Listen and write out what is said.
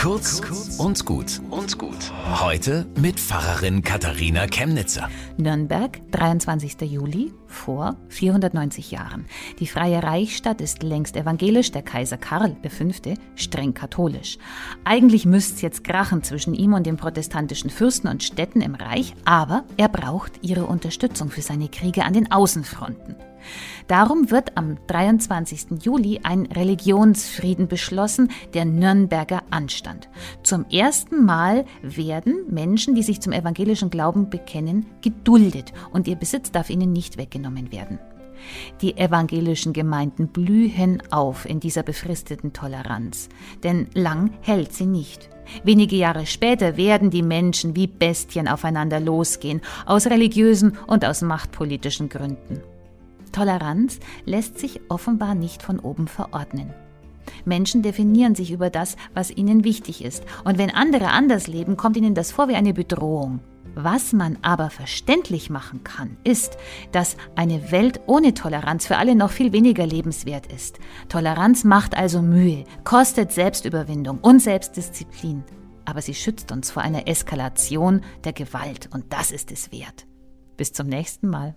Kurz und gut und gut. Heute mit Pfarrerin Katharina Chemnitzer. Nürnberg, 23. Juli, vor 490 Jahren. Die Freie Reichsstadt ist längst evangelisch, der Kaiser Karl V. streng katholisch. Eigentlich müsste es jetzt krachen zwischen ihm und den protestantischen Fürsten und Städten im Reich, aber er braucht ihre Unterstützung für seine Kriege an den Außenfronten. Darum wird am 23. Juli ein Religionsfrieden beschlossen, der Nürnberger Anstand. Zum ersten Mal werden Menschen, die sich zum evangelischen Glauben bekennen, geduldet und ihr Besitz darf ihnen nicht weggenommen werden. Die evangelischen Gemeinden blühen auf in dieser befristeten Toleranz, denn lang hält sie nicht. Wenige Jahre später werden die Menschen wie Bestien aufeinander losgehen, aus religiösen und aus machtpolitischen Gründen. Toleranz lässt sich offenbar nicht von oben verordnen. Menschen definieren sich über das, was ihnen wichtig ist, und wenn andere anders leben, kommt ihnen das vor wie eine Bedrohung. Was man aber verständlich machen kann, ist, dass eine Welt ohne Toleranz für alle noch viel weniger lebenswert ist. Toleranz macht also Mühe, kostet Selbstüberwindung und Selbstdisziplin, aber sie schützt uns vor einer Eskalation der Gewalt und das ist es wert. Bis zum nächsten Mal.